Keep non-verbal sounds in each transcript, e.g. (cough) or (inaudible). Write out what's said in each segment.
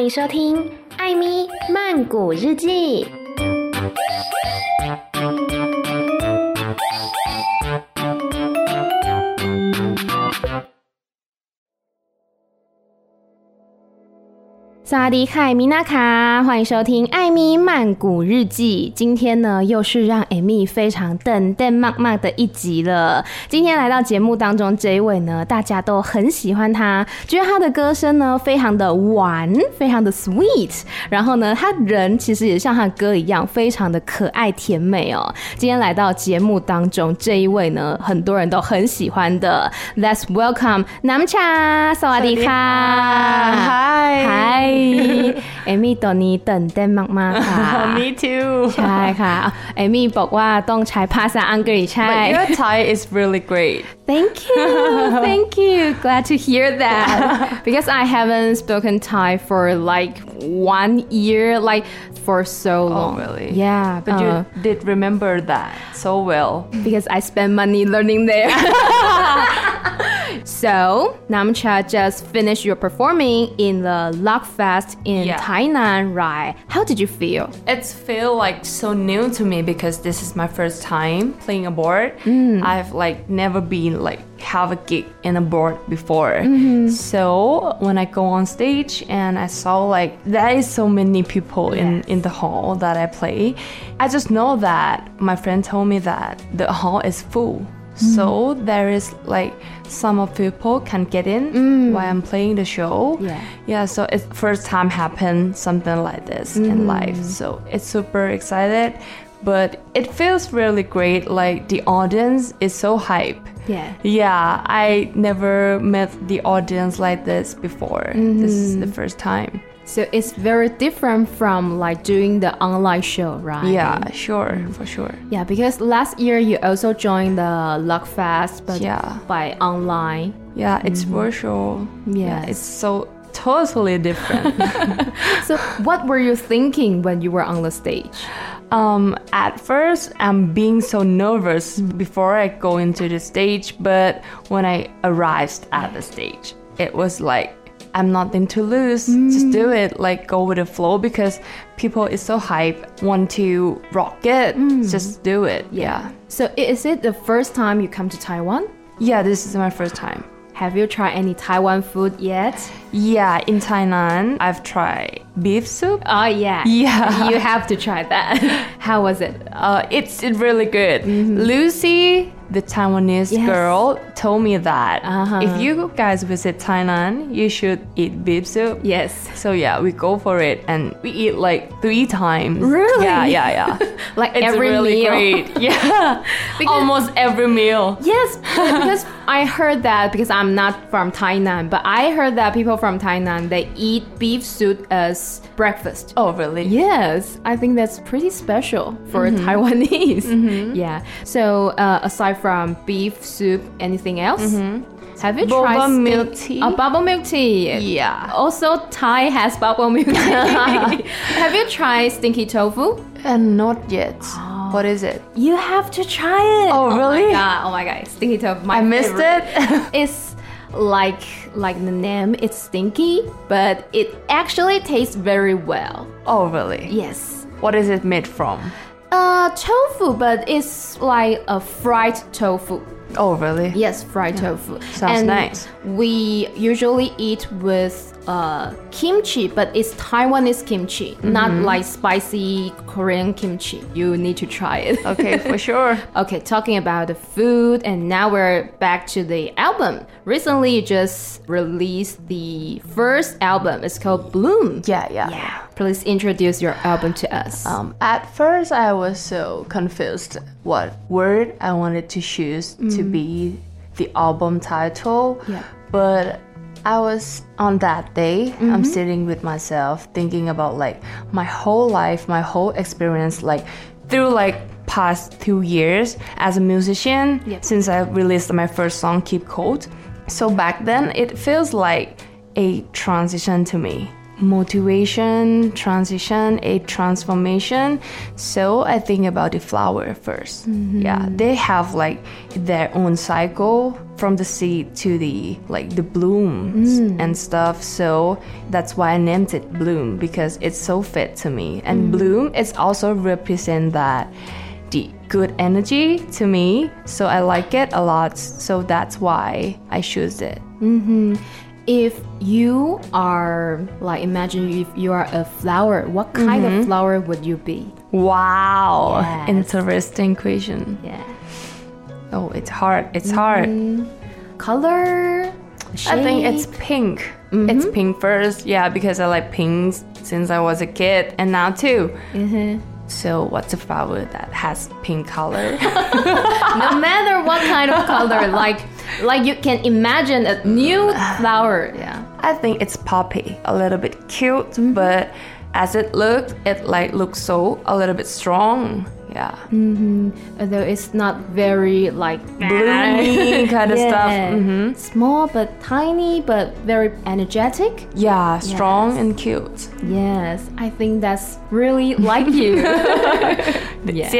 欢迎收听《艾咪曼谷日记》。萨迪凯米娜卡，欢迎收听《艾米曼谷日记》。今天呢，又是让艾米非常等等慢慢的一集了。今天来到节目当中这一位呢，大家都很喜欢他，觉得他的歌声呢非常的玩，非常的 sweet。然后呢，他人其实也像他的歌一样，非常的可爱甜美哦。今天来到节目当中这一位呢，很多人都很喜欢的。Let's welcome Namcha，萨瓦迪卡，嗨嗨。(laughs) เอมี่ตอนนี้ตื่นเต้นมากๆค่ะ (laughs) Me too ใช่ค่ะเอมี่บอกว่าต้องใช้ภาษาอังกฤษใช่ But your Thai is really great Thank you (laughs) Thank you Glad to hear that because I haven't spoken Thai for like one year like for so long Oh really Yeah But uh, you did remember that so well because I spent money learning there. (laughs) so, Numcha just finished your performing in the Lockfest in Yeah. Tainan, right? How did you feel? It's feel like so new to me because this is my first time playing a board. Mm. I've like never been like have a gig in a board before. Mm-hmm. So when I go on stage and I saw like there is so many people in in the hall that I play, I just know that my friend told me that the hall is full. Mm-hmm. So there is like some of people can get in mm. while I'm playing the show. Yeah. Yeah, so it's first time happen something like this in mm. life. So it's super excited, but it feels really great. Like the audience is so hype. Yeah. Yeah, I never met the audience like this before. This is the mm-hmm. first time. So it's very different from like doing the online show, right? Yeah, sure, for sure. Yeah, because last year you also joined the Lockfest, but Yeah. by online. Yeah, it's mm-hmm. virtual. Yeah, it's so totally different. (laughs) So what were you thinking when you were on the stage? Um, at first, I'm being so nervous before I go into the stage, but when I arrived at the stage, it was like I'm nothing to lose. Just do it, like go with the flow because people is so hype, want to rock it. Just do it. Yeah. So is it the first time you come to Taiwan? Yeah, this is my first time. Have you tried any Taiwan food yet? Yeah, in Tainan, I've tried beef soup. Oh yeah. Yeah. (laughs) You have to try that. (laughs) How was it? Uh, it's it's really good. Lucy, the Taiwanese Yes. girl, told me that Uh-huh. if you guys visit Tainan, you should eat beef soup. Yes. So yeah, we go for it and we eat like three times. Really? Yeah, yeah, yeah. (laughs) Like it's every really meal. great. (laughs) Yeah. (laughs) Almost every meal. Yes, because I heard that because I'm not from Tainan, but I heard that people from Tainan they eat beef soup as breakfast. Oh really? Yes, I think that's pretty special for Taiwanese. Yeah. So uh, aside from beef soup, anything else? Mm-hmm. Have you Boba tried milk tea? Oh, bubble milk tea. Yeah. Also, Thai has bubble milk tea. (laughs) (laughs) Have you tried stinky tofu? And not yet. Oh. What is it? You have to try it. Oh, oh, my really? god! Oh my god! Stinky tofu. My I missed favorite. it. (laughs) it's like like the name. It's stinky, but it actually tastes very well. oh really? Yes. What is it made from? Uh, tofu, but it's like a fried tofu. Oh really? Yes, fried tofu. Sounds and nice. We usually eat with uh, kimchi, but it's Taiwanese kimchi, not Mm-hmm. like spicy Korean kimchi. You need to try it. (laughs) Okay, for sure. (laughs) Okay, talking about the food, and now we're back to the album. Recently, you just released the first album. It's called Bloom. Yeah, yeah. Yeah. Please introduce your album to us. Um, at first, I was so confused what word I wanted to choose to be the album title. Yeah. But I was on that day, I'm mm-hmm. sitting with myself thinking about like my whole life, my whole experience, like through like past two years as a musician Yeah. since I released my first song, Keep Cold. So back then, it feels like a transition to me motivation, transition, a transformation. So I think about the flower 1st mm-hmm. Yeah, they have like their own cycle from the seed to the like the blooms mm. and stuff. So that's why I named it Bloom because it's so fit to me. And mm. Bloom is also represent that the good energy to me. So I like it a lot. So that's why I choose it. Mm-hmm. If you are like imagine if you are a flower, what kind of mm-hmm. flower would you be? Wow. Yes. Interesting question. Yeah. Oh, it's hard. It's mm-hmm. hard. Color? I think it's pink. It's mm-hmm. pink first. Yeah, because I like pinks since I was a kid and now too. So what's a flower that has pink color? (laughs) (laughs) no matter what kind of color, like like you can imagine a new flower. Yeah. I think it's poppy. A little bit cute, but as it looked, it like looks so a little bit strong. Yeah. Mm -hmm. Although it's not very like Bloomy kind of stuff. Yeah. hmm Small but tiny but very energetic. Yeah, strong and cute. Yes, I think that's really like you. (laughs) (laughs) yeah.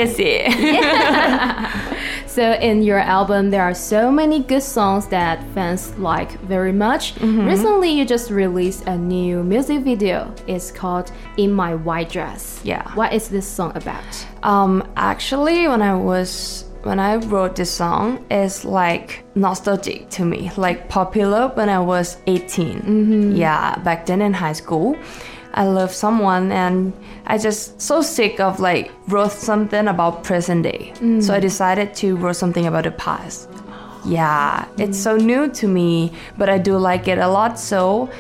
(laughs) So in your album, there are so many good songs that fans like very much. Recently, you just released a new music video. It's called "In My White Dress." Yeah. What is this song about? Um, actually, when I was when I wrote this song, it's like nostalgic to me, like popular when I was 18. Yeah, back then in high school, I love someone and I just so sick of like wrote something about present day. Mm. So I decided to write something about the past. Yeah, it's so new to me, but I do like it a lot. So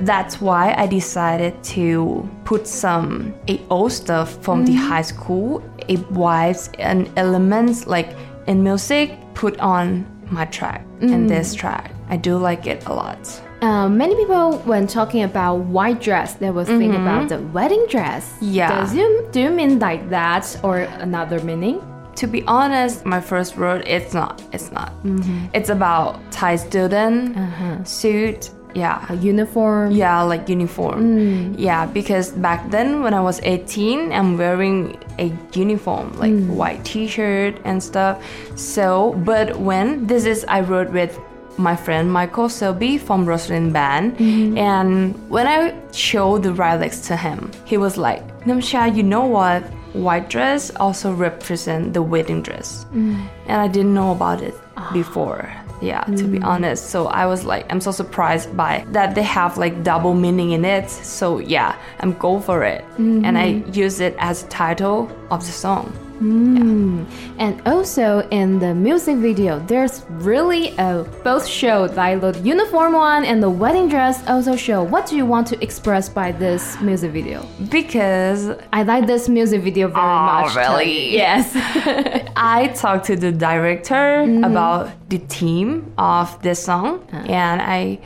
that's why I decided to put some old stuff from the mm-hmm. high school, a vibes and elements like in music put on my track and mm. this track. I do like it a lot. Um, many people, when talking about white dress, they will think mm-hmm. about the wedding dress. Yeah. Does you do you mean like that or another meaning? To be honest, my first word it's not. It's not. Mm-hmm. It's about Thai student uh-huh. suit. Yeah. A uniform. Yeah, like uniform. Mm. Yeah, because back then when I was 18, I'm wearing a uniform, like mm. white t-shirt and stuff. So, but when this is I wrote with my friend Michael Selby from Rosalind Band, mm-hmm. and when I showed the lyrics to him, he was like, Numcha, you know what? White dress also represent the wedding dress, mm. and I didn't know about it ah. before. Yeah to be mm. honest. So i was like i'm so surprised by that they have like double meaning in it. So yeah i'm go for it. Mm-hmm. And i use it as title of the song Hmm. And also in the music video, there's really a both show like the uniform one and the wedding dress also show. What do you want to express by this music video? because I like this music video very Oh, much. really? Yes. (laughs) I talked to the director hmm. about the theme of this song, ah. and I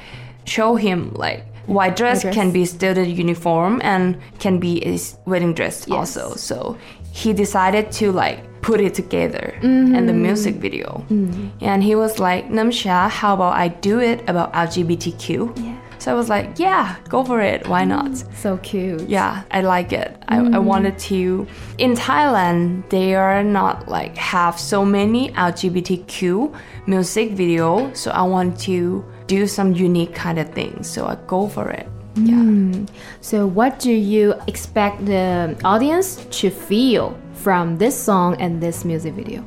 show him like white dress, dress. can be student uniform and can be a wedding dress also. So he decided to like put it together in the mm-hmm. music video, mm-hmm. and he was like, "Numcha, how about I do it about LGBTQ?" Yeah. So I was like, "Yeah, go for it. Why mm, not?" so cute. Yeah, I like it. I, I mm-hmm. wanted to. In Thailand, they are not like have so many LGBTQ music video, so I want to do some unique kind of things. So I go for it. Yeah. Hmm. So what do you expect the audience to feel from this song and this music video?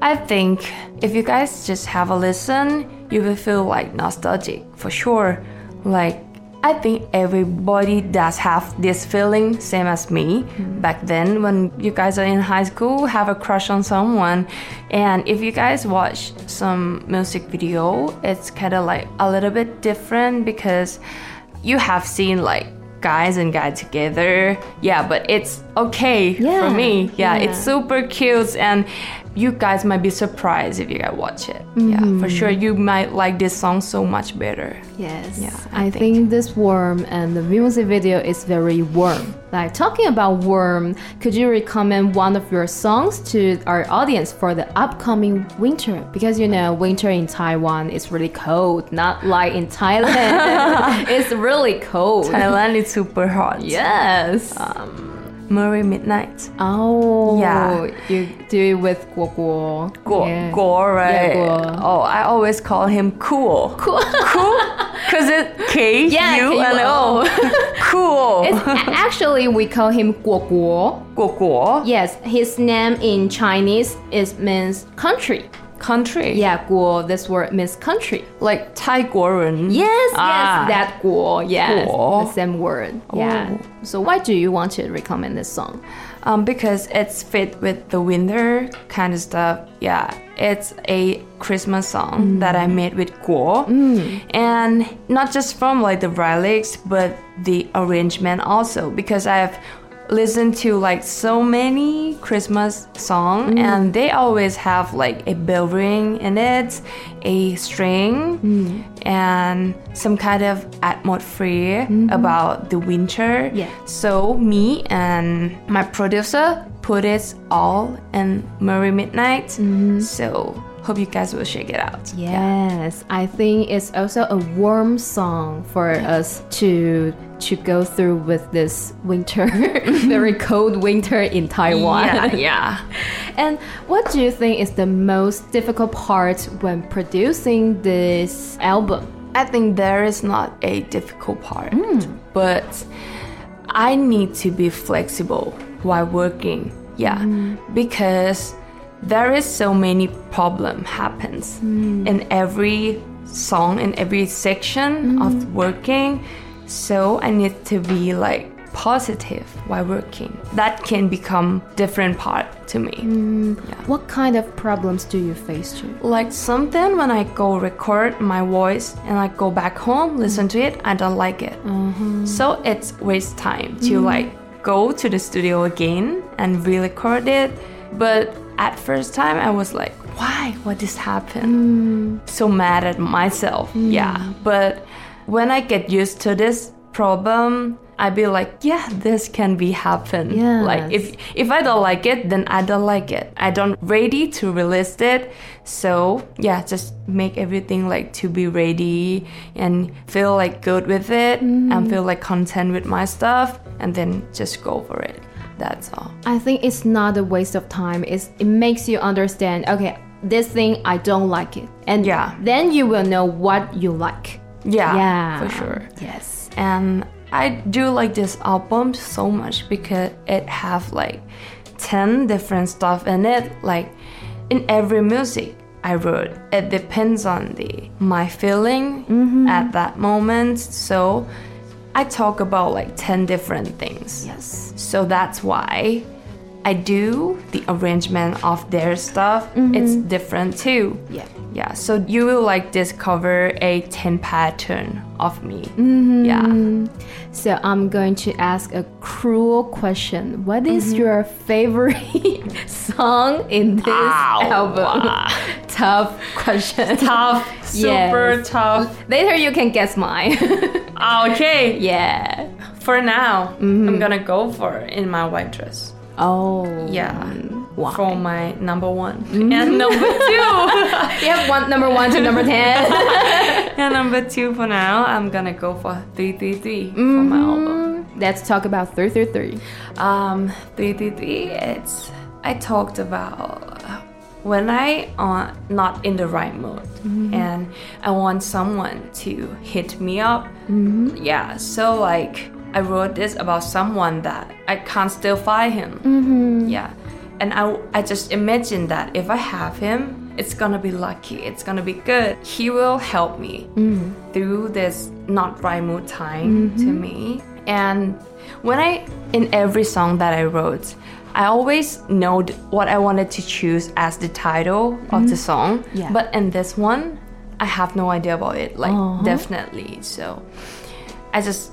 I think if you guys just have a listen, you will feel like nostalgic for sure. Like I think everybody does have this feeling, same as me. Hmm. Back then, when you guys are in high school, have a crush on someone, and if you guys watch some music video, it's kind of like a little bit different because you have seen like guys and guys together. Yeah, but it's okay Yeah, for me. Yeah, yeah. it's super cute and you guys might be surprised if you guys watch it. Yeah, for mm-hmm. sure. You might like this song so much better. Yes. Yeah, I, I think. think. this worm and the music video is very warm. Like talking about worm, could you recommend one of your songs to our audience for the upcoming winter? Because you know, winter in Taiwan is really cold, not like in Thailand. (laughs) (laughs) it's really cold. Thailand is super hot. Yes. Um, Merry Midnight. oh. Yeah. You do it with guo guo. Guo, Yeah. Guo, right? Guo. Oh, I always call him cool. Cool. Cool? Because it (laughs) K Yeah, U N O. (laughs) Cool. It's, actually, we call him guo guo. Guo Guo. Yes, his name in Chinese is means country. Country. Yeah, 国 this word means country. Like Thai Guoren. Yes, Ah. yes, that 国, yes, Guo. the same word. Yeah. Oh. So why do you want to recommend this song? Um, because it's fit with the winter kind of stuff. Yeah, it's a Christmas song that I made with Guo, and not just from like the lyrics, but the arrangement also. Because I've listened to like so many Christmas song, mm. and they always have like a bell ring in it, a string, mm. and some kind of atmosphere mm-hmm. about the winter. Yeah. So me and my producer put it all in Merry Midnight. Mm-hmm. So hope you guys will check it out. Yes, I think it's also a warm song for us to to go through with this winter, (laughs) very (laughs) cold winter in Taiwan. Yeah, yeah. (laughs) And what do you think is the most difficult part when producing this album? I think there is not a difficult part, hmm. but I need to be flexible while working. Yeah, hmm. because there is so many problem happens hmm. in every song in every section hmm. of working. So I need to be like positive while working. That can become different part to me. Hmm. What kind of problems do you face too? Like something when I go record my voice and I go back home, listen to it, I don't like it. Uh-huh. So it's waste time to like go to the studio again and re-record it. But at first time I was like, why? What just happened? Mm. So mad at myself. Mm. Yeah. But when I get used to this problem, I be like, yeah, this can be happen. Like if if I don't like it, then I don't like it. I don't ready to release it. So yeah, just make everything like to be ready and feel like good with it and mm. feel like content with my stuff and then just go for it. That's all. I think it's not a waste of time. It's, it makes you understand, okay, this thing I don't like it. And Yeah. then you will know what you like. Yeah, yeah. for sure. Yes. and I do like this album so much because it have like 10 different stuff in it like in every music I wrote it depends on the my feeling mm-hmm. at that moment so I talk about like 10 different things Yes. so that's why I do the arrangement of their stuff it's mm-hmm. different too Yeah. Yeah, so you will like discover a 10 pattern of me. Yeah. So I'm going to ask a cruel question. What is Mm-hmm. your favorite (laughs) song in this album? (laughs) Tough question. Tough, (laughs) super Yes. tough. Later you can guess mine. Okay, yeah. for now, I'm gonna go for In My White Dress. Oh. Yeah. Why? For my number one. Mm-hmm. And number two. (laughs) You have one number one to number ten. (laughs) and number two for now, I'm gonna go for 333 for my mm-hmm. album. Let's talk about three three three. Um, 333, it's I talked about when I are not in the right mood mm-hmm. and I want someone to hit me up. Yeah, so like I wrote this about someone that I can't still find him. Yeah, and I I just imagine that if I have him, it's gonna be lucky. It's gonna be good. He will help me mm-hmm. through this not right mood time to mm-hmm. me. And when I in every song that I wrote, I always know what I wanted to choose as the title of the mm-hmm. song. Yeah. But in this one, I have no idea about it. Like uh-huh. definitely. So I just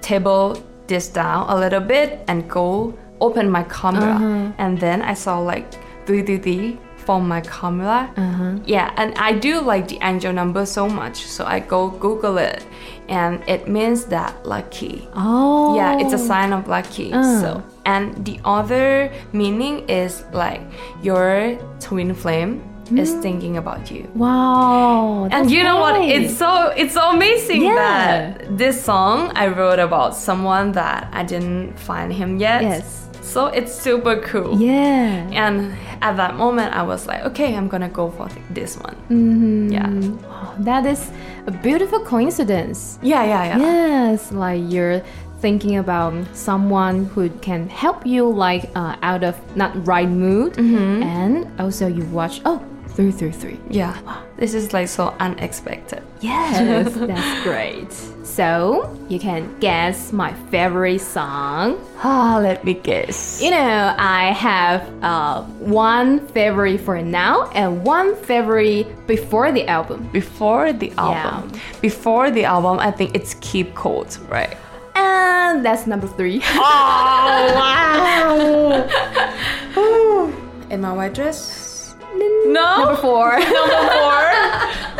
table this down a little bit and go open my camera and then I saw like 333 from my camera. Uh-huh. Yeah, and I do like the angel number so much, so I go Google it, and it means that lucky. Oh. Yeah, it's a sign of lucky. Uh. So, and the other meaning is like your twin flame is thinking about you. Wow. And you know what? It's so it's so amazing Yeah. that this song I wrote about someone that I didn't find him yet. Yes. So it's super cool. Yeah. And at that moment, I was like, okay, I'm gonna go for this one. Mm-hmm. Yeah. Wow, that is a beautiful coincidence. Yeah, yeah, yeah. Yes, like you're thinking about someone who can help you like uh, out of not right mood, Mm-hmm. and also you watch oh three three three. Yeah. This is like so unexpected. Yes, that's (laughs) great. So you can guess my favorite song. Ah, let me guess. You know, I have uh, one favorite for now and one favorite before the album. Before the album. Yeah. Before the album, I think it's Keep Cold, right? And that's number three. (laughs) Oh wow! (laughs) In my white dress? No. number four. (laughs) Number four.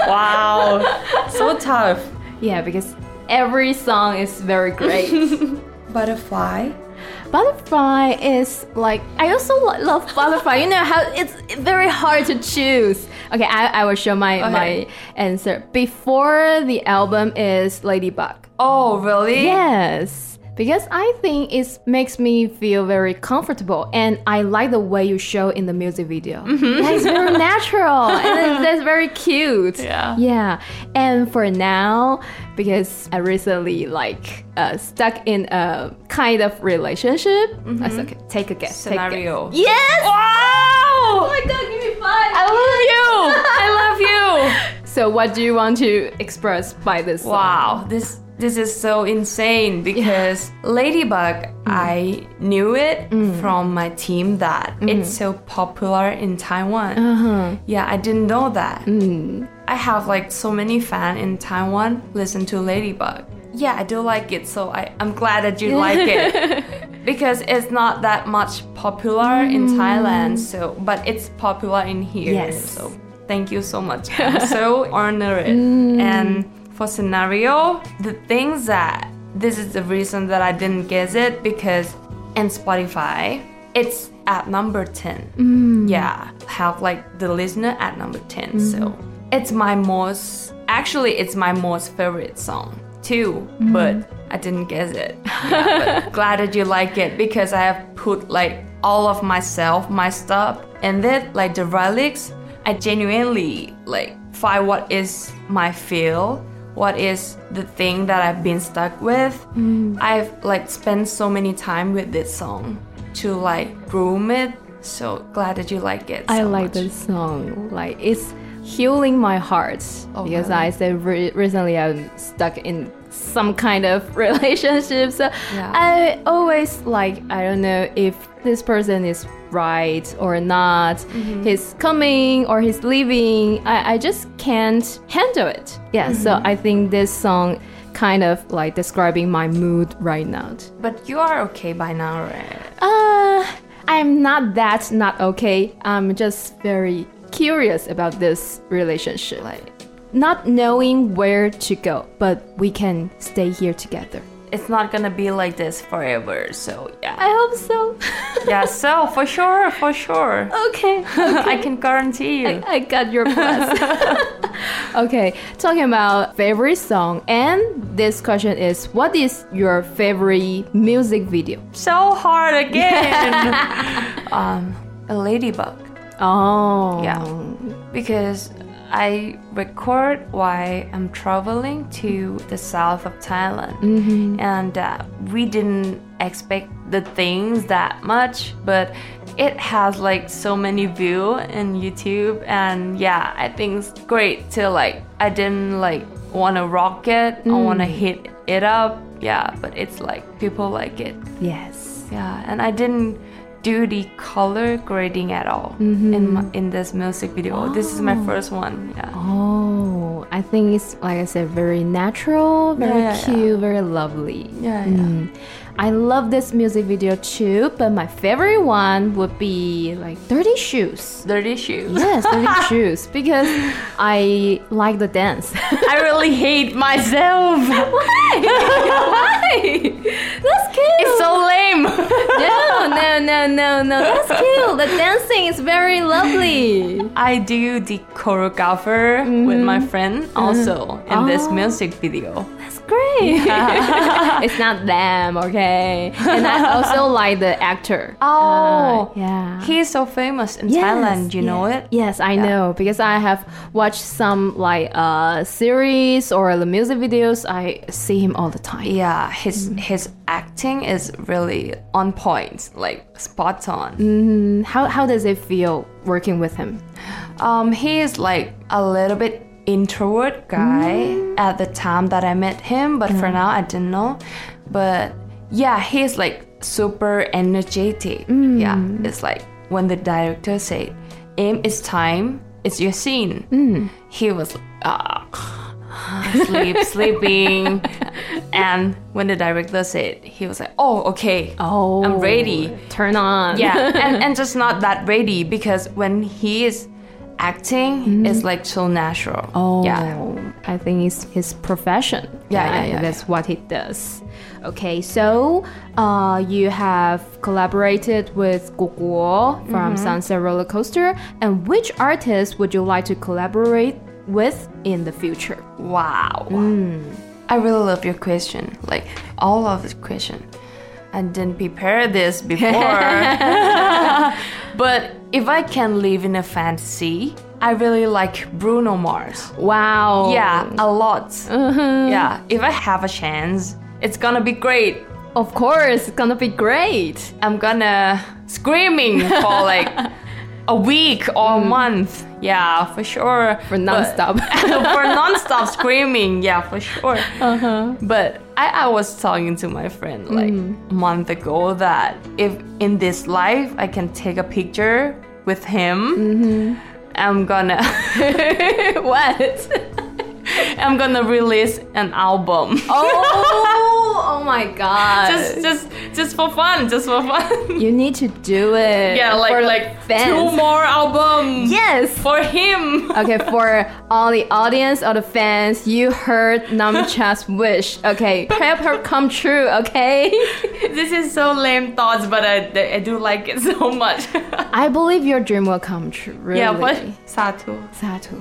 wow. So tough. yeah, because every song is very great. (laughs) Butterfly. Butterfly is like I also lo- love Butterfly. You know how it's very hard to choose. Okay, I, I will show my Okay. my answer. Before the album is Ladybug. Oh, really? Yes, because I think it makes me feel very comfortable, and I like the way you show in the music video. Mm-hmm. (laughs) Yeah, it's very natural, and (laughs) that's very cute. Yeah. yeah. And for now, because I recently like uh, stuck in a kind of relationship. I said, okay, take a guess. take a guess. Mm-hmm. Scenario. Yes. Wow! Oh my god, give me five. I love you! I love you! (laughs) So, what do you want to express by this? song? Wow, this this is so insane because Ladybug, mm. I knew it mm. from my team that mm. it's so popular in Taiwan. Uh-huh. Yeah, I didn't know that. I have like so many fans in Taiwan listen to Ladybug. Yeah, I do like it, so I, I'm glad that you (laughs) like it. because it's not that much popular in Thailand, so but it's popular in here. Yes. So thank you so much. I'm so (laughs) honored. And for scenario, the things that this is the reason that I didn't guess it because in Spotify it's at number 10. Mm. Yeah, have like the listener at number 10. Mm-hmm. So it's my most actually it's my most favorite song too, mm-hmm. but I didn't guess it. (laughs) Yeah, glad that you like it because I have put like all of myself, my stuff, and then like the relics. I genuinely like find what is my feel, what is the thing that I've been stuck with. Mm. I've like spent so many time with this song to like groom it. So glad that you like it. I like much. this song. Like it's healing my heart Oh, because? I said re- recently I'm stuck in some kind of (laughs) relationship. So Yeah. I always like I don't know if this person is right or not. Mm-hmm. He's coming or he's leaving. I, I just can't handle it. Yeah. So Mm-hmm. I think this song kind of like describing my mood right now. But you are okay by now, right? Uh, I'm not that not okay. I'm just very curious about this relationship. Like, not knowing where to go, but we can stay here together. It's not gonna be like this forever. So yeah, I hope so. (laughs) yeah. So for sure, for sure, okay. (laughs) I can guarantee you. I got your plus. (laughs) okay, talking about favorite song, and this question is what is your favorite music video? so hard again. um, a ladybug. Oh. Yeah. because I record while I'm traveling to the south of Thailand, and uh, we didn't expect the things that much, but it has like so many views in YouTube, and yeah, I think it's great to like. I didn't like want to rock it, I want to hit it up, yeah, but it's like people like it. Yes. Yeah, and I didn't do the color grading at all in mm-hmm. my, in this music video. This is my oh. first one. Yeah. Oh, Oh, I think it's like I said, very natural, very Yeah, yeah, cute, very lovely. Yeah, yeah. Mm. Mm. I love this music video too, but my favorite one would be like Dirty Shoes. Dirty shoes. Yes, Dirty (laughs) Shoes, because I like the dance. I really hate myself. (laughs) Why? Why? That's cute. It's so lame. no, no, no, no, no. That's cute. The dancing is very lovely. I do the choreographer with my friend also in this music video. Great. (laughs) it's not them, okay? And I also (laughs) like the actor. Oh, Uh, yeah. He's so famous in Yes, Thailand. You know it? Yes, I know because I have watched some like uh series or the music videos. I see him all the time. Yeah, his his acting is really on point, like spot on. Mm, How how does it feel working with him? Um, he is like a little bit introvert guy mm. at the time that I met him, but for now I didn't know. But yeah, he's like super energetic. Mm. Yeah, it's like when the director said, "Aim, it's time. It's your scene." Mm. He was uh, sleep, (laughs) sleeping, and when the director said, he was like, "Oh, okay, Oh, I'm ready." Oh, turn on. Yeah, and, and (laughs) just not that ready because when he is acting, is like so natural. Oh, yeah. I think it's his profession. Yeah, yeah, right? yeah, That's what he does. Okay, so uh, you have collaborated with Guguo from Mm-hmm. Sunset Roller Coaster. And which artist would you like to collaborate with in the future? Wow. I really love your question. Like all of the question. I didn't prepare this (laughs) before. (laughs) but if I can live in a fantasy, I really like Bruno Mars. Wow. Yeah, a lot. Yeah, if I have a chance, it's gonna be great. Of course, it's gonna be great. I'm gonna screaming for (laughs) like a week or a month. Yeah, for sure. For non-stop. But- for non-stop screaming. Yeah, for sure. Uh-huh. But I, I was talking to my friend like a month ago that if in this life I can take a picture with him, mm-hmm. I'm gonna (laughs) what? (laughs) I'm gonna release an album. oh, oh my god. just just just for fun, just for fun. you need to do it. yeah, like for like fans. two more albums. Yes. For him. Okay, for all the audience or the fans, you heard Numcha's (laughs) wish. Okay, help her come true. Okay. (laughs) this is so lame thoughts, but I, I do like it (laughs) so much. I believe your dream will come true. Really. yeah, but Satu. Satu.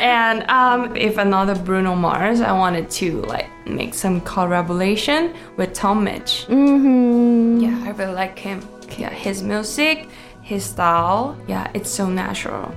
And um, if another Bruno Mars, I wanted to like make some collaboration with Tom Misch. Mm-hmm. Yeah, I really like him. Yeah, his music, his style. Yeah, it's so natural.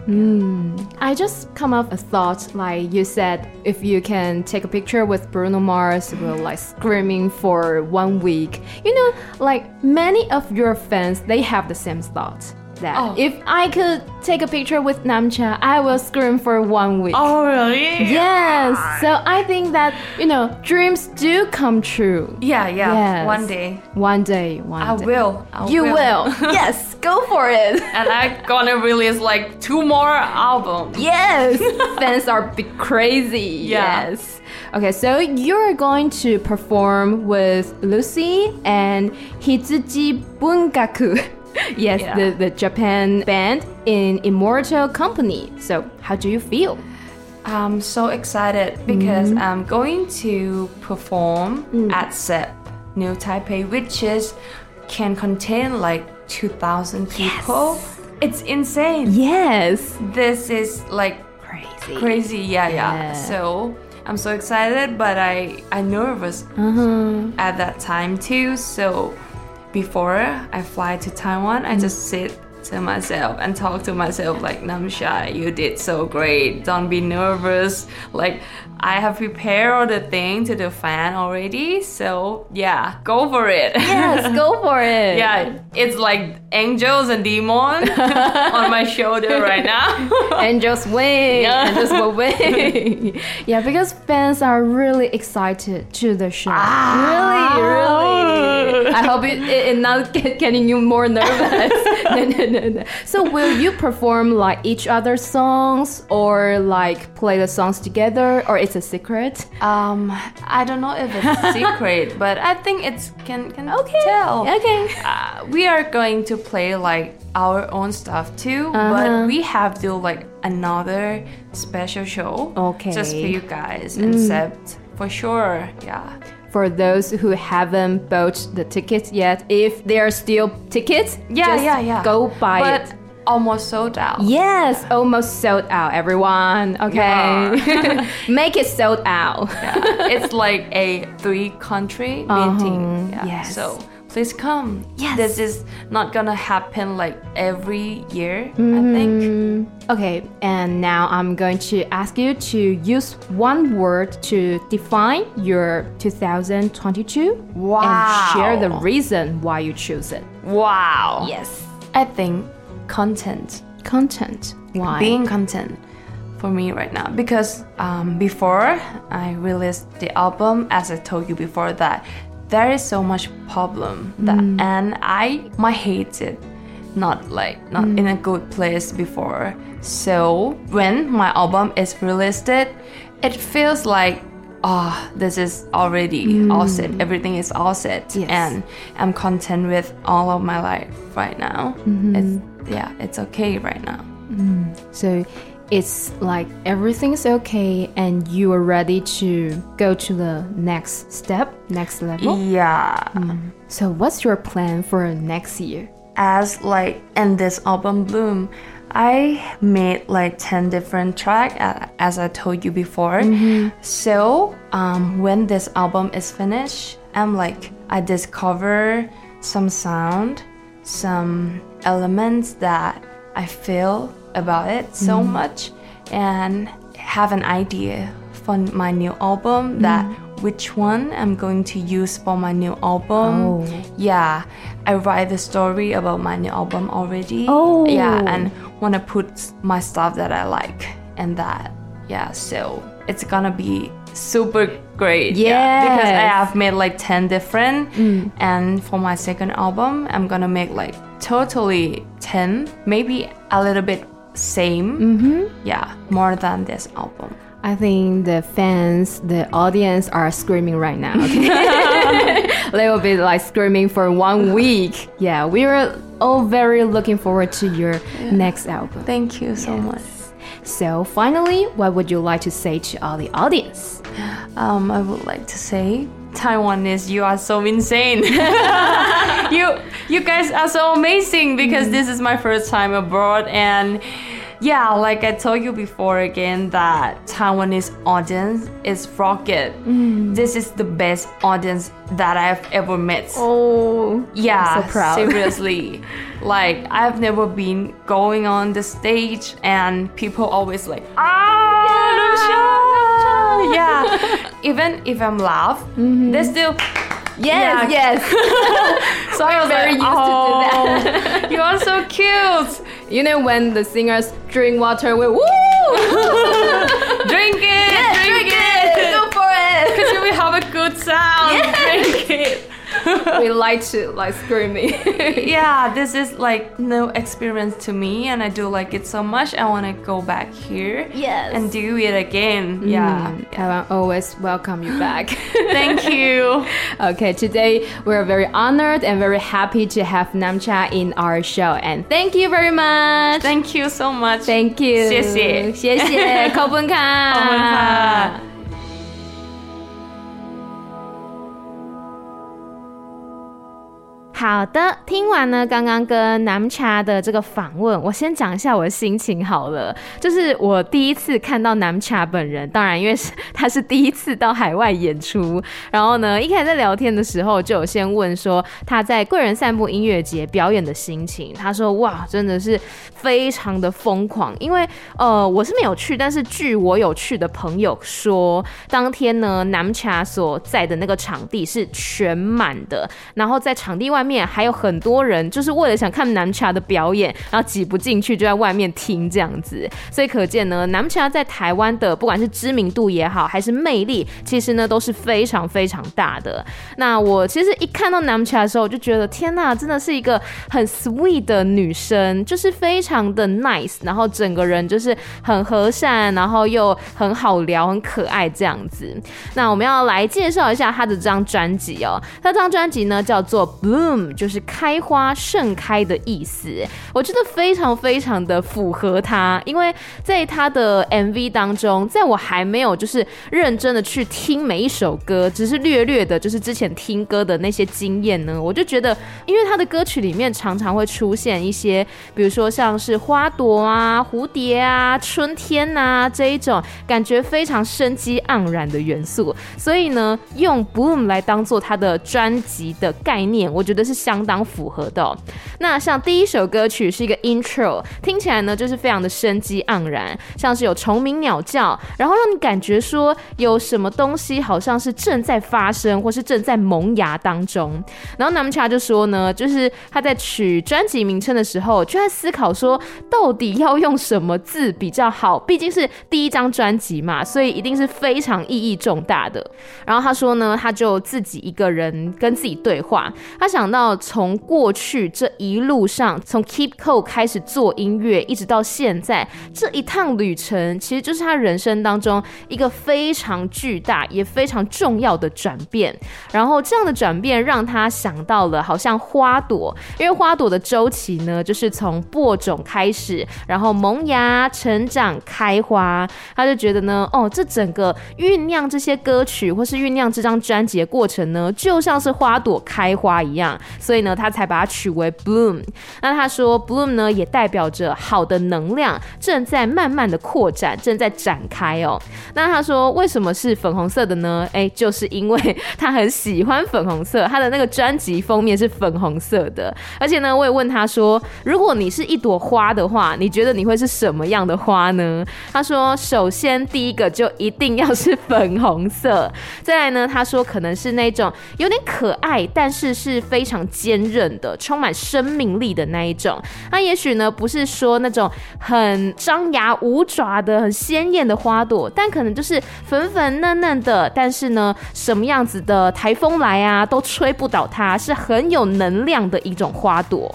I just come up a thought like you said, if you can take a picture with Bruno Mars, will like screaming for one week. You know, like many of your fans, they have the same thought. That Oh. if I could take a picture with Numcha, I will scream for one week. Oh, really? Yes. So I think that, you know, dreams do come true. Yeah, yeah. Yes. One day. One day, one I day. will. I You will. (laughs) yes, go for it. and I'm gonna release like two more albums. Yes. (laughs) Fans are crazy. Yeah. Yes. Okay, so you're going to perform with Lucy and Hitsuji Bungaku. (laughs) yes, Yeah. the, the Japan band in Immortal Company. So, how do you feel? I'm so excited because Mm-hmm. I'm going to perform Mm. at Zepp New Taipei, which is can contain like 2,000 people. Yes. It's insane. Yes. This is like Crazy. crazy. Yeah, yeah, Yeah. So I'm so excited, but I I nervous Uh-huh. at that time too. So before I fly to Taiwan, I just sit to myself and talk to myself like Numcha, you did so great. Don't be nervous. Like I have prepared all the thing to the fan already. So yeah, go for it. Yes, go (laughs) for it. yeah, it's like angels and demons (laughs) on my shoulder right now. (laughs) Angels wing. Yeah. Angels will wing. yeah, because fans are really excited to the show. Ah. really, really. I hope it, it, it not get, getting you more nervous. no, no, so will you perform like each other's songs or like play the songs together or it's a secret? Um, I don't know if it's a (laughs) secret, but I think it's can can Okay. tell. Okay. Uh, we are going to play like our own stuff too, Uh-huh. but we have to like another special show. Okay. Mm. Just for you guys, except for sure, yeah. For those who haven't bought the tickets yet, if there are still tickets, Yeah, yeah, yeah. go buy but it. Almost sold out. Yes, almost sold out, everyone. Okay. (laughs) Make it sold out. Yeah. it's like a three country Uh-huh, meeting. Yeah. yes. So please come. Yes. This is not gonna happen like every year, I Mm-hmm. think. Okay, and now I'm going to ask you to use one word to define your 2022 Wow. and share the reason why you choose it. Wow. Yes. I think content. Content. Why? Being content for me right now because um, before I released the album, as I told you before, that there is so much problem that and I might hate it, not like not in a good place before. So when my album is released, it it feels like. Oh, this is already all hmm. set. Everything is all set, Yes. and I'm content with all of my life right now. Mm-hmm. It's yeah, it's okay right now. Mm. So it's like everything's okay and you are ready to go to the next step, next level. Yeah. Mm. So what's your plan for next year? As like in this album Bloom, I made like 10 different tracks as I told you before. Mm-hmm. So, um, when this album is finished, I'm like I discover some sound, some elements that I feel about it so mm-hmm. much and have an idea for my new album mm-hmm. that which one I'm going to use for my new album. Oh. Yeah, I write the story about my new album already. Oh. Yeah, and want to put my stuff that I like and that. Yeah, so it's gonna be super great. Yeah, because I have made like 10 different. And for my second album, I'm gonna make like totally 10, maybe a little bit same. Mm-hmm. Yeah, more than this album. I think the fans, the audience are screaming right now. Okay? they will be like screaming for one week. Yeah, we are all very looking forward to your next album. Thank you so much. So, finally, what would you like to say to all the audience? Um, I would like to say, Taiwanese, you are so insane. (laughs) you, you guys are so amazing because this is my first time abroad and. Yeah, like I told you before again, that Taiwanese audience is rocket. This is the best audience that I've ever met. Oh, Yeah, so proud. seriously. (laughs) like I've never been going on the stage and people always like ah Lucia, (laughs) yeah. Even if I'm laugh, they still yes, Yeah. yes. (laughs) so I was very like, used to do oh, you are so cute. You know when the singers drink water, with woo! (laughs) we like to like screaming. (laughs) yeah, this is like no experience to me, and I do like it so much. I want to go back here. Yes. And do it again. Mm, yeah. will always welcome you back. (laughs) Thank you. okay, today we're very honored and very happy to have Numcha in our show. And thank you very much. Thank you so much. Thank you. 谢谢谢谢考本卡考本卡。好的，听完呢刚刚跟南茶的这个访问，我先讲一下我的心情好了。就是我第一次看到南茶本人，当然因为是他是第一次到海外演出，然后呢一开始在聊天的时候就有先问说他在贵人散步音乐节表演的心情。他说哇，真的是非常的疯狂，因为呃我是没有去，但是据我有去的朋友说，当天呢南茶所在的那个场地是全满的，然后在场地外面还有很多人就是为了想看南茶的表演，然后挤不进去就在外面听这样子。所以可见呢南茶在台湾的不管是知名度也好，还是魅力，其实呢都是非常非常大的。那我其实一看到南茶的时候，我就觉得天呐，真的是一个很 sweet 的女生，就是非常的 nice，然后整个人就是很和善，然后又很好聊，很可爱这样子。那我们要来介绍一下她的这张专辑哦，她这张专辑呢叫做 Bloom，就是开花盛开的意思。我觉得非常非常的符合他，因为在他的 MV 当中，在我还没有就是认真的去听每一首歌，只是略略的，就是之前听歌的那些经验呢，我就觉得，因为他的歌曲里面常常会出现一些，比如说像是花朵啊、蝴蝶啊、春天呐这一种感觉非常生机盎然的元素，所以呢，用 “boom” 来当做他的专辑的概念，我觉得是相当符合的。那像第一首歌曲是一个 Intro，听起来呢就是非常的生机盎然，像是有虫鸣鸟叫，然后让你感觉说有什么东西好像是正在发生，或是正在萌芽当中。然后 Namcha 就说呢，就是他在取专辑名称的时候，就在思考说，到底要用什么字比较好？毕竟是第一张专辑嘛，所以一定是非常意义重大的。然后他说呢，他就自己一个人跟自己对话，他想到到从过去这一路上，从 Keep Cool 开始做音乐，一直到现在这一趟旅程，其实就是他人生当中一个非常巨大也非常重要的转变。然后这样的转变让他想到了，好像花朵，因为花朵的周期呢，就是从播种开始，然后萌芽、成长、开花。他就觉得呢，哦，这整个酝酿这些歌曲或是酝酿这张专辑的过程呢，就像是花朵开花一样，所以呢，他才把它取为 Bloom。那他说，Bloom 呢也代表着好的能量正在慢慢的扩展，正在展开哦。那他说，为什么是粉红色的呢？哎，就是因为他很喜欢粉红色，他的那个专辑封面是粉红色的。而且呢，我也问他说，如果你是一朵花的话，你觉得你会是什么样的花呢？他说，首先第一个就一定要是粉红色。再来呢，他说可能是那种有点可爱，但是是非常坚韧的，充满生命力的那一种。那也许呢，不是说那种很张牙舞爪的、很鲜艳的花朵，但可能就是粉粉嫩嫩的。但是呢，什么样子的台风来啊，都吹不倒它，是很有能量的一种花朵。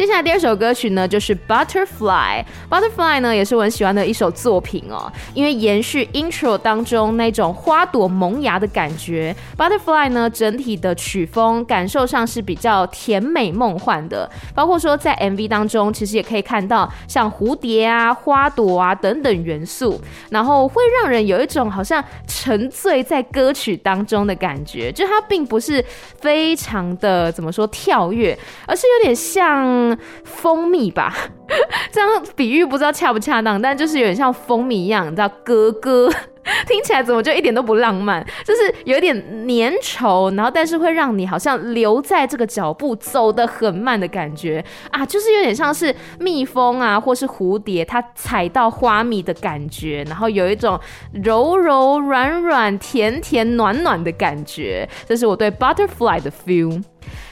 接下来第二首歌曲呢，就是 Butterfly。Butterfly 呢，也是我很喜欢的一首作品哦。因为延续 Intro 当中那种花朵萌芽的感觉，Butterfly 呢整体的曲风感受上是比较甜美梦幻的。包括说在 MV 当中，其实也可以看到像蝴蝶啊、花朵啊等等元素，然后会让人有一种好像沉醉在歌曲当中的感觉。就它并不是非常的怎么说跳跃，而是有点像蜂蜜吧。(laughs) 这样比喻不知道恰不恰当，但就是有点像蜂蜜一样，你知道，咯咯，听起来怎么就一点都不浪漫？就是有点粘稠，然后但是会让你好像留在这个脚步走得很慢的感觉啊，就是有点像是蜜蜂啊，或是蝴蝶，它踩到花蜜的感觉，然后有一种柔柔软软、甜甜暖暖的感觉，这是我对 butterfly 的 feel。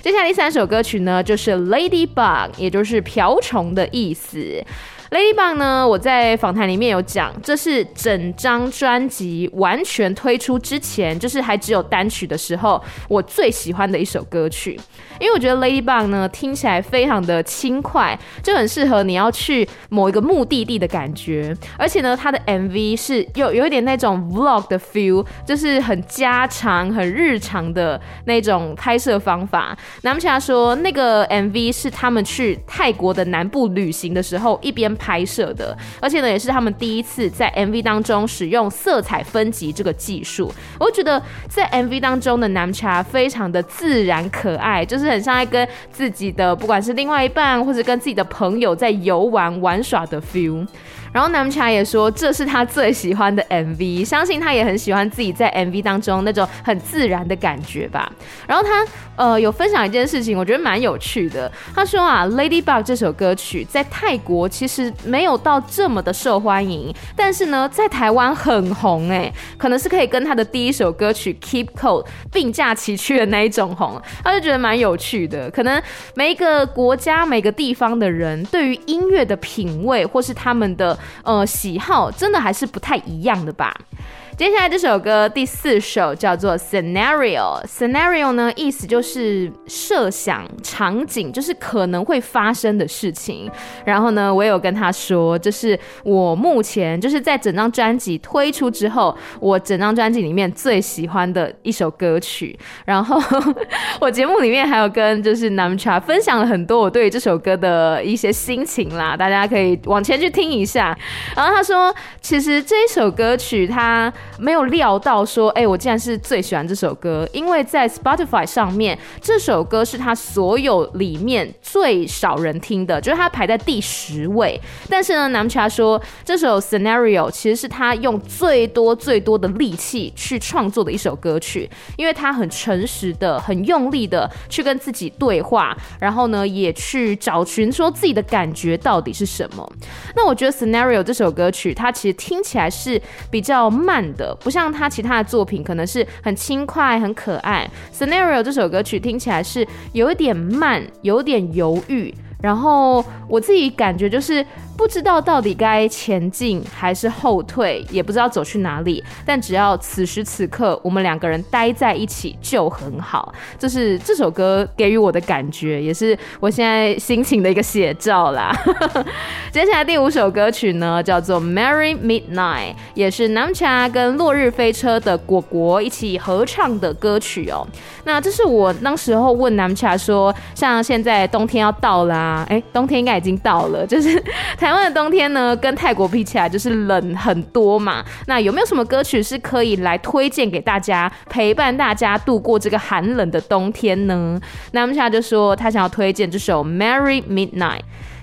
接下来第三首歌曲呢，就是 Ladybug，也就是瓢虫的意思。Ladybug 呢，我在访谈里面有讲，这是整张专辑完全推出之前，就是还只有单曲的时候，我最喜欢的一首歌曲。因为我觉得 Ladybug 呢听起来非常的轻快，就很适合你要去某一个目的地的感觉。而且呢，它的 MV 是有有一点那种 Vlog 的 feel，就是很家常、很日常的那种拍摄方法。南木霞说，那个 MV 是他们去泰国的南部旅行的时候一边拍摄的，而且呢，也是他们第一次在 MV 当中使用色彩分级这个技术。我觉得在 MV 当中的南茶非常的自然可爱，就是。很像在跟自己的不管是另外一半或者跟自己的朋友在游玩玩耍的 feel，然后南茶也说这是他最喜欢的 MV，相信他也很喜欢自己在 MV 当中那种很自然的感觉吧。然后他呃有分享一件事情，我觉得蛮有趣的。他说啊，《Ladybug》这首歌曲在泰国其实没有到这么的受欢迎，但是呢，在台湾很红哎，可能是可以跟他的第一首歌曲《Keep Cold》并驾齐驱的那一种红。他就觉得蛮有趣的，可能每一个国家、每个地方的人对于音乐的品味或是他们的呃喜好，真的还是不太一样的吧。接下来这首歌第四首叫做 Scenario。Scenario 呢，意思就是设想场景，就是可能会发生的事情。然后呢，我有跟他说，这是我目前就是在整张专辑推出之后，我整张专辑里面最喜欢的一首歌曲。然后 (laughs) 我节目里面还有跟就是 Namcha 分享了很多我对这首歌的一些心情啦，大家可以往前去听一下。然后他说，其实这一首歌曲它。没有料到说，哎，我竟然是最喜欢这首歌，因为在 Spotify 上面，这首歌是他所有里面最少人听的，就是他排在第十位。但是呢，南茶说这首 Scenario 其实是他用最多最多的力气去创作的一首歌曲，因为他很诚实的、很用力的去跟自己对话，然后呢，也去找寻说自己的感觉到底是什么。那我觉得 Scenario 这首歌曲，它其实听起来是比较慢的。不像他其他的作品，可能是很轻快、很可爱。Scenario 这首歌曲听起来是有一点慢，有点犹豫。然后我自己感觉就是。不知道到底该前进还是后退，也不知道走去哪里。但只要此时此刻我们两个人待在一起就很好，这是这首歌给予我的感觉，也是我现在心情的一个写照啦。(laughs) 接下来第五首歌曲呢，叫做《Merry Midnight》，也是 Namcha 跟落日飞车的果果一起合唱的歌曲哦。那这是我当时候问 Namcha 说，像现在冬天要到啦，哎，冬天应该已经到了，就是他。台湾的冬天呢，跟泰国比起来就是冷很多嘛。那有没有什么歌曲是可以来推荐给大家，陪伴大家度过这个寒冷的冬天呢？那我们现在就说他想要推荐这首《Merry Midnight》。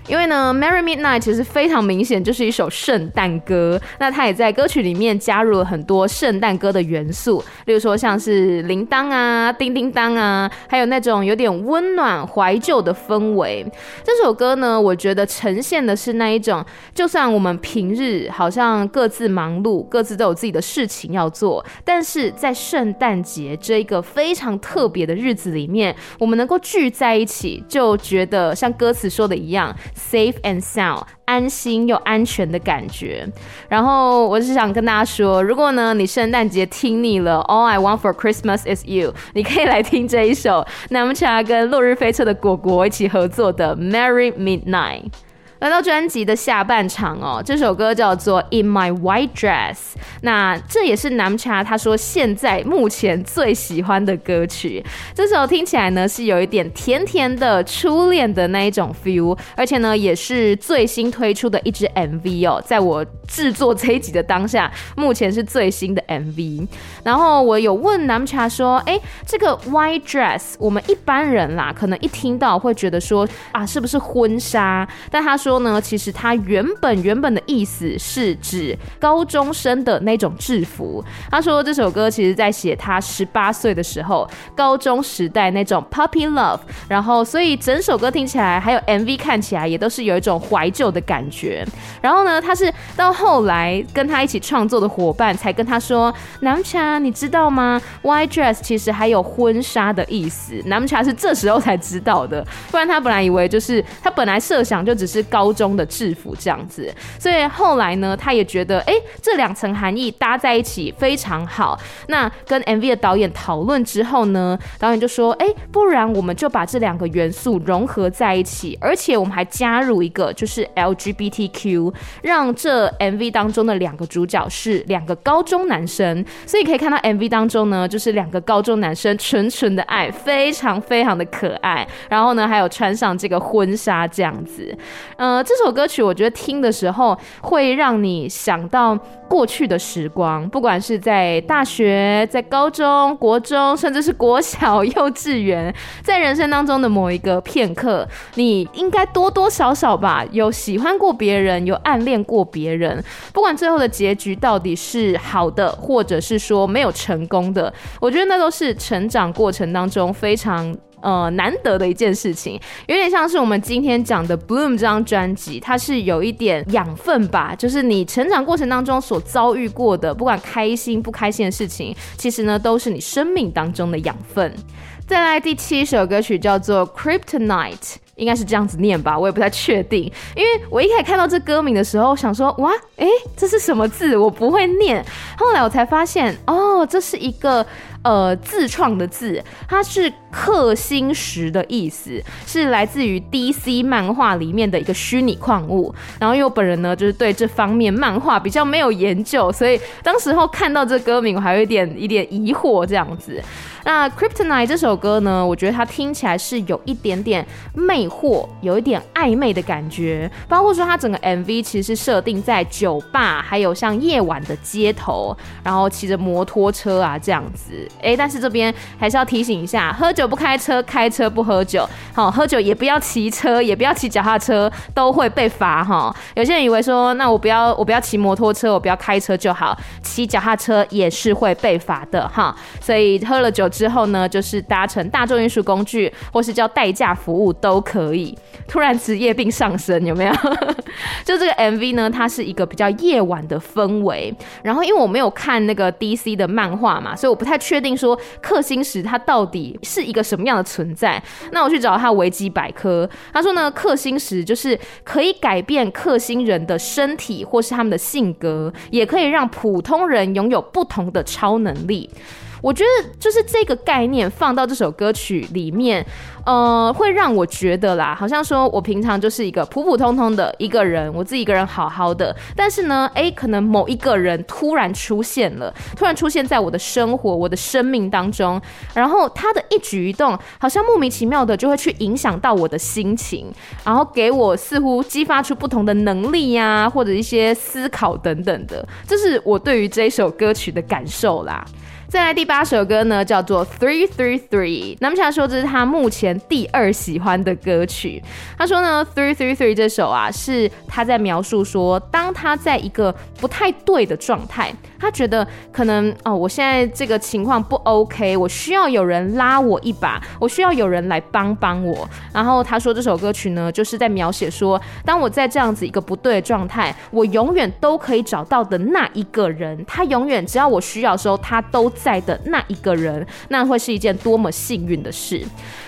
因为呢，《Merry Midnight》其实非常明显就是一首圣诞歌。那它也在歌曲里面加入了很多圣诞歌的元素，例如说像是铃铛啊、叮叮当啊，还有那种有点温暖怀旧的氛围。这首歌呢，我觉得呈现的是那一种，就算我们平日好像各自忙碌，各自都有自己的事情要做，但是在圣诞节这一个非常特别的日子里面，我们能够聚在一起，就觉得像歌词说的一样。Safe and sound，安心又安全的感觉。然后我是想跟大家说，如果呢你圣诞节听腻了，All I want for Christmas is you，你可以来听这一首南木茶跟落日飞车的果果一起合作的 Merry Midnight。来到专辑的下半场哦，这首歌叫做《In My White Dress》，那这也是南茶他说现在目前最喜欢的歌曲。这首听起来呢是有一点甜甜的初恋的那一种 feel，而且呢也是最新推出的一支 MV 哦，在我制作这一集的当下，目前是最新的 MV。然后我有问南茶说：“哎，这个 White Dress，我们一般人啦，可能一听到会觉得说啊，是不是婚纱？”但他说说呢，其实它原本原本的意思是指高中生的那种制服。他说这首歌其实在写他十八岁的时候，高中时代那种 puppy love。然后，所以整首歌听起来，还有 MV 看起来，也都是有一种怀旧的感觉。然后呢，他是到后来跟他一起创作的伙伴才跟他说，南茶，你知道吗？White dress 其实还有婚纱的意思。南茶是这时候才知道的，不然他本来以为就是他本来设想就只是。高中的制服这样子，所以后来呢，他也觉得，哎，这两层含义搭在一起非常好。那跟 MV 的导演讨论之后呢，导演就说，哎，不然我们就把这两个元素融合在一起，而且我们还加入一个就是 LGBTQ，让这 MV 当中的两个主角是两个高中男生。所以可以看到 MV 当中呢，就是两个高中男生纯纯的爱，非常非常的可爱。然后呢，还有穿上这个婚纱这样子。呃，这首歌曲我觉得听的时候会让你想到过去的时光，不管是在大学、在高中、国中，甚至是国小、幼稚园，在人生当中的某一个片刻，你应该多多少少吧，有喜欢过别人，有暗恋过别人，不管最后的结局到底是好的，或者是说没有成功的，我觉得那都是成长过程当中非常。呃，难得的一件事情，有点像是我们今天讲的《Bloom》这张专辑，它是有一点养分吧，就是你成长过程当中所遭遇过的，不管开心不开心的事情，其实呢，都是你生命当中的养分。再来第七首歌曲叫做《Kryptonite》。应该是这样子念吧，我也不太确定，因为我一开始看到这歌名的时候，想说哇，哎，这是什么字？我不会念。后来我才发现，哦，这是一个呃自创的字，它是氪星石的意思，是来自于 DC 漫画里面的一个虚拟矿物。然后因为我本人呢，就是对这方面漫画比较没有研究，所以当时候看到这歌名，我还有一点一点疑惑这样子。那《Kryptonite》这首歌呢，我觉得它听起来是有一点点魅惑，有一点暧昧的感觉。包括说它整个 MV 其实是设定在酒吧，还有像夜晚的街头，然后骑着摩托车啊这样子。哎，但是这边还是要提醒一下：喝酒不开车，开车不喝酒。好，喝酒也不要骑车，也不要骑脚踏车，都会被罚哈。有些人以为说，那我不要我不要骑摩托车，我不要开车就好，骑脚踏车也是会被罚的哈。所以喝了酒。之后呢，就是搭乘大众运输工具，或是叫代驾服务都可以。突然职业病上升，有没有？(laughs) 就这个 MV 呢，它是一个比较夜晚的氛围。然后因为我没有看那个 DC 的漫画嘛，所以我不太确定说氪星石它到底是一个什么样的存在。那我去找它维基百科，他说呢，氪星石就是可以改变氪星人的身体或是他们的性格，也可以让普通人拥有不同的超能力。我觉得就是这个概念放到这首歌曲里面，呃，会让我觉得啦，好像说我平常就是一个普普通通的一个人，我自己一个人好好的，但是呢，哎，可能某一个人突然出现了，突然出现在我的生活、我的生命当中，然后他的一举一动，好像莫名其妙的就会去影响到我的心情，然后给我似乎激发出不同的能力呀，或者一些思考等等的，这是我对于这首歌曲的感受啦。再来第八首歌呢，叫做 Three Three Three。南木夏说这是他目前第二喜欢的歌曲。他说呢，Three Three Three 这首啊，是他在描述说，当他在一个不太对的状态，他觉得可能哦，我现在这个情况不 OK，我需要有人拉我一把，我需要有人来帮帮我。然后他说这首歌曲呢，就是在描写说，当我在这样子一个不对的状态，我永远都可以找到的那一个人，他永远只要我需要的时候，他都。在的那一个人，那会是一件多么幸运的事。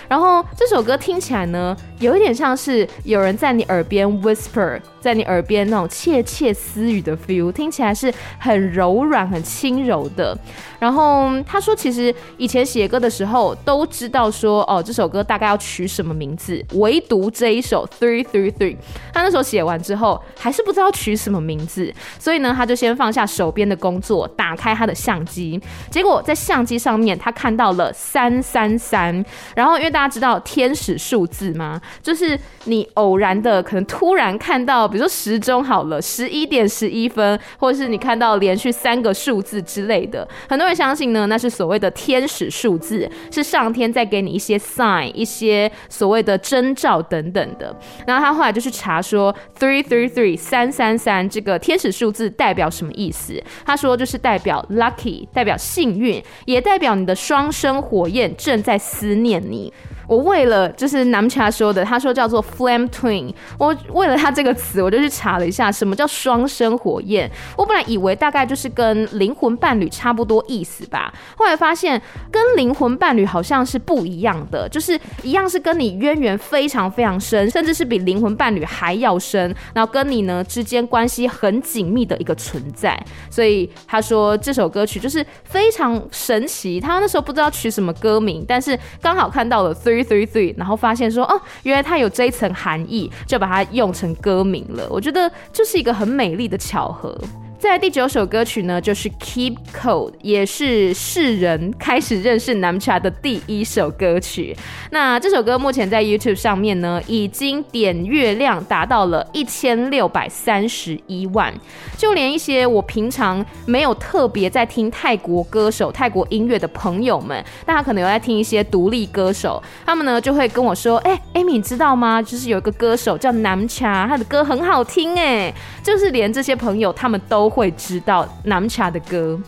然后这首歌听起来呢，有一点像是有人在你耳边 whisper，在你耳边那种窃窃私语的 feel，听起来是很柔软、很轻柔的。然后他说，其实以前写歌的时候都知道说，哦，这首歌大概要取什么名字，唯独这一首 three three three，他那时候写完之后还是不知道取什么名字，所以呢，他就先放下手边的工作，打开他的相机，结果在相机上面他看到了三三三，然后因为大家知道天使数字吗？就是你偶然的可能突然看到，比如说时钟好了，十一点十一分，或者是你看到连续三个数字之类的，很多人相信呢，那是所谓的天使数字，是上天在给你一些 sign，一些所谓的征兆等等的。然后他后来就去查说，three three three 三三三这个天使数字代表什么意思？他说就是代表 lucky，代表幸运，也代表你的双生火焰正在思念你。我为了就是南茶说的，他说叫做 flame twin。我为了他这个词，我就去查了一下什么叫双生火焰。我本来以为大概就是跟灵魂伴侣差不多意思吧，后来发现跟灵魂伴侣好像是不一样的，就是一样是跟你渊源非常非常深，甚至是比灵魂伴侣还要深，然后跟你呢之间关系很紧密的一个存在。所以他说这首歌曲就是非常神奇。他那时候不知道取什么歌名，但是刚好看到了 three。Three three，然后发现说哦，原来它有这一层含义，就把它用成歌名了。我觉得就是一个很美丽的巧合。在第九首歌曲呢，就是 Keep Cold，也是世人开始认识南茶的第一首歌曲。那这首歌目前在 YouTube 上面呢，已经点阅量达到了一千六百三十一万。就连一些我平常没有特别在听泰国歌手、泰国音乐的朋友们，大家可能有在听一些独立歌手，他们呢就会跟我说：“哎，Amy，你知道吗？就是有一个歌手叫南茶他的歌很好听哎。”就是连这些朋友他们都会知道南茶的歌。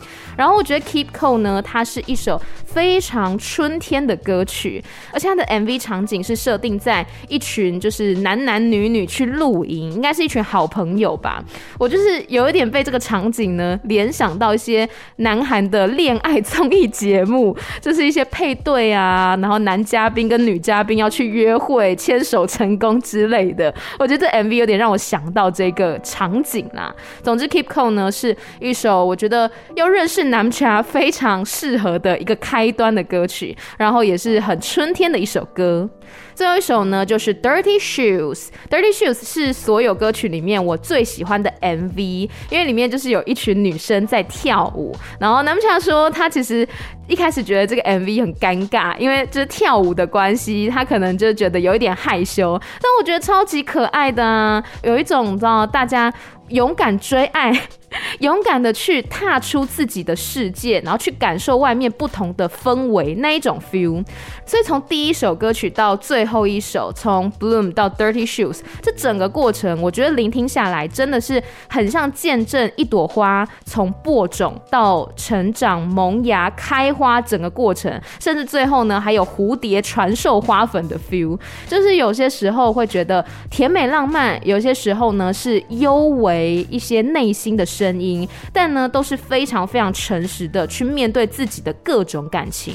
然后我觉得 Keep Cool 呢，它是一首非常春天的歌曲，而且它的 MV 场景是设定在一群就是男男女女去露营，应该是一群好朋友吧。我就是有一点被这个场景呢联想到一些南韩的恋爱综艺节目，就是一些配对啊，然后男嘉宾跟女嘉宾要去约会、牵手成功之类的。我觉得这 MV 有点让我想到这个场景啦。总之，Keep Cool 呢是一首我觉得要认识。南茶非常适合的一个开端的歌曲，然后也是很春天的一首歌。最后一首呢，就是《Dirty Shoes》。《Dirty Shoes》是所有歌曲里面我最喜欢的 MV，因为里面就是有一群女生在跳舞。然后南茶说，他其实一开始觉得这个 MV 很尴尬，因为就是跳舞的关系，他可能就觉得有一点害羞。但我觉得超级可爱的啊，有一种你知道大家。勇敢追爱，(laughs) 勇敢的去踏出自己的世界，然后去感受外面不同的氛围那一种 feel。所以从第一首歌曲到最后一首，从 Bloom 到 Dirty Shoes，这整个过程，我觉得聆听下来真的是很像见证一朵花从播种到成长、萌芽、开花整个过程，甚至最后呢还有蝴蝶传授花粉的 feel。就是有些时候会觉得甜美浪漫，有些时候呢是幽。为一些内心的声音，但呢都是非常非常诚实的去面对自己的各种感情。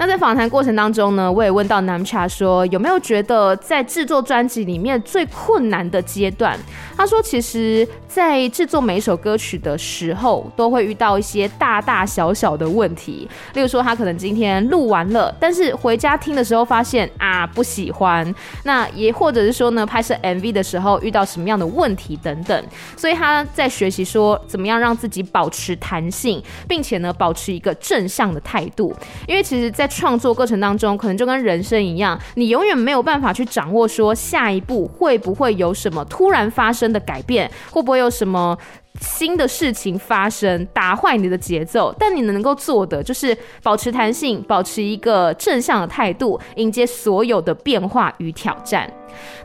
那在访谈过程当中呢，我也问到南茶说有没有觉得在制作专辑里面最困难的阶段？他说，其实，在制作每一首歌曲的时候，都会遇到一些大大小小的问题。例如说，他可能今天录完了，但是回家听的时候发现啊不喜欢。那也或者是说呢，拍摄 MV 的时候遇到什么样的问题等等。所以他在学习说，怎么样让自己保持弹性，并且呢，保持一个正向的态度。因为其实，在创作过程当中，可能就跟人生一样，你永远没有办法去掌握说下一步会不会有什么突然发生的改变，会不会有什么新的事情发生，打坏你的节奏。但你能够做的就是保持弹性，保持一个正向的态度，迎接所有的变化与挑战。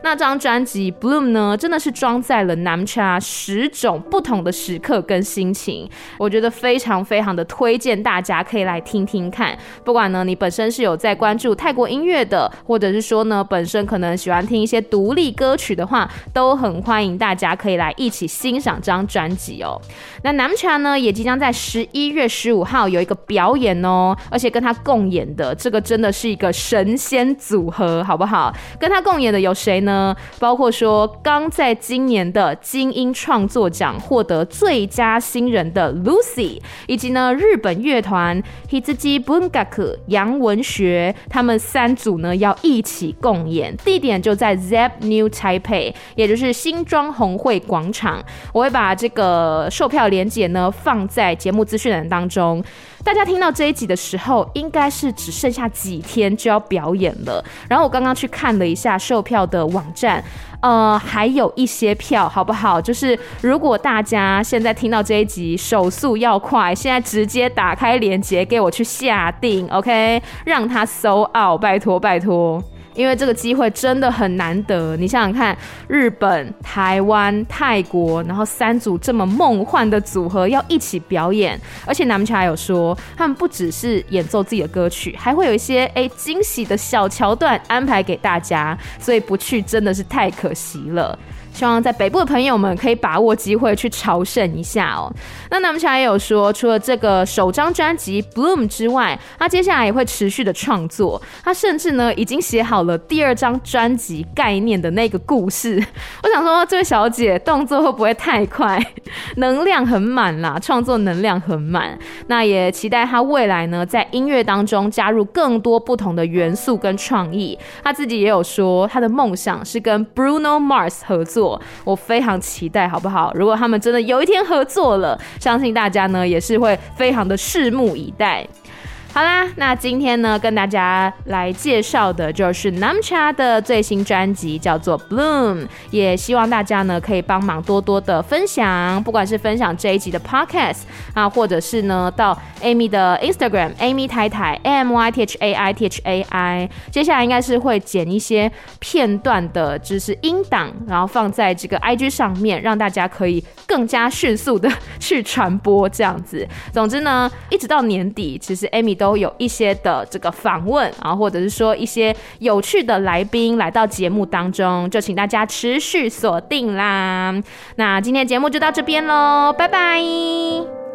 那张专辑《Bloom》呢，真的是装载了 Namcha 十种不同的时刻跟心情，我觉得非常非常的推荐大家可以来听听看。不管呢你本身是有在关注泰国音乐的，或者是说呢本身可能喜欢听一些独立歌曲的话，都很欢迎大家可以来一起欣赏这张专辑哦。那 Namcha 呢也即将在十一月十五号有一个表演哦，而且跟他共演的这个真的是一个神仙组合，好不好？跟他共演的有。谁呢？包括说刚在今年的金鹰创作奖获得最佳新人的 Lucy，以及呢日本乐团 Hitsuji Bungaku 杨文学，他们三组呢要一起共演，地点就在 Zep New Taipei，也就是新庄红会广场。我会把这个售票链接呢放在节目资讯栏当中。大家听到这一集的时候，应该是只剩下几天就要表演了。然后我刚刚去看了一下售票的网站，呃，还有一些票，好不好？就是如果大家现在听到这一集，手速要快，现在直接打开链接给我去下定，OK？让他搜奥拜托拜托。因为这个机会真的很难得，你想想看，日本、台湾、泰国，然后三组这么梦幻的组合要一起表演，而且南乔还有说，他们不只是演奏自己的歌曲，还会有一些哎惊喜的小桥段安排给大家，所以不去真的是太可惜了。希望在北部的朋友们可以把握机会去朝圣一下哦。那南乔也有说，除了这个首张专辑《Bloom》之外，他接下来也会持续的创作。他甚至呢已经写好了第二张专辑概念的那个故事。我想说，这位小姐动作会不会太快？能量很满啦，创作能量很满。那也期待他未来呢在音乐当中加入更多不同的元素跟创意。他自己也有说，他的梦想是跟 Bruno Mars 合作。我非常期待，好不好？如果他们真的有一天合作了，相信大家呢也是会非常的拭目以待。好啦，那今天呢，跟大家来介绍的就是 Namcha 的最新专辑，叫做 Bloom。也希望大家呢可以帮忙多多的分享，不管是分享这一集的 Podcast 啊，或者是呢到 Amy 的 Instagram Amy 太太 M Y T H A I T H A I。接下来应该是会剪一些片段的，就是音档，然后放在这个 IG 上面，让大家可以更加迅速的去传播这样子。总之呢，一直到年底，其实 Amy 都。都有一些的这个访问啊，或者是说一些有趣的来宾来到节目当中，就请大家持续锁定啦。那今天节目就到这边喽，拜拜。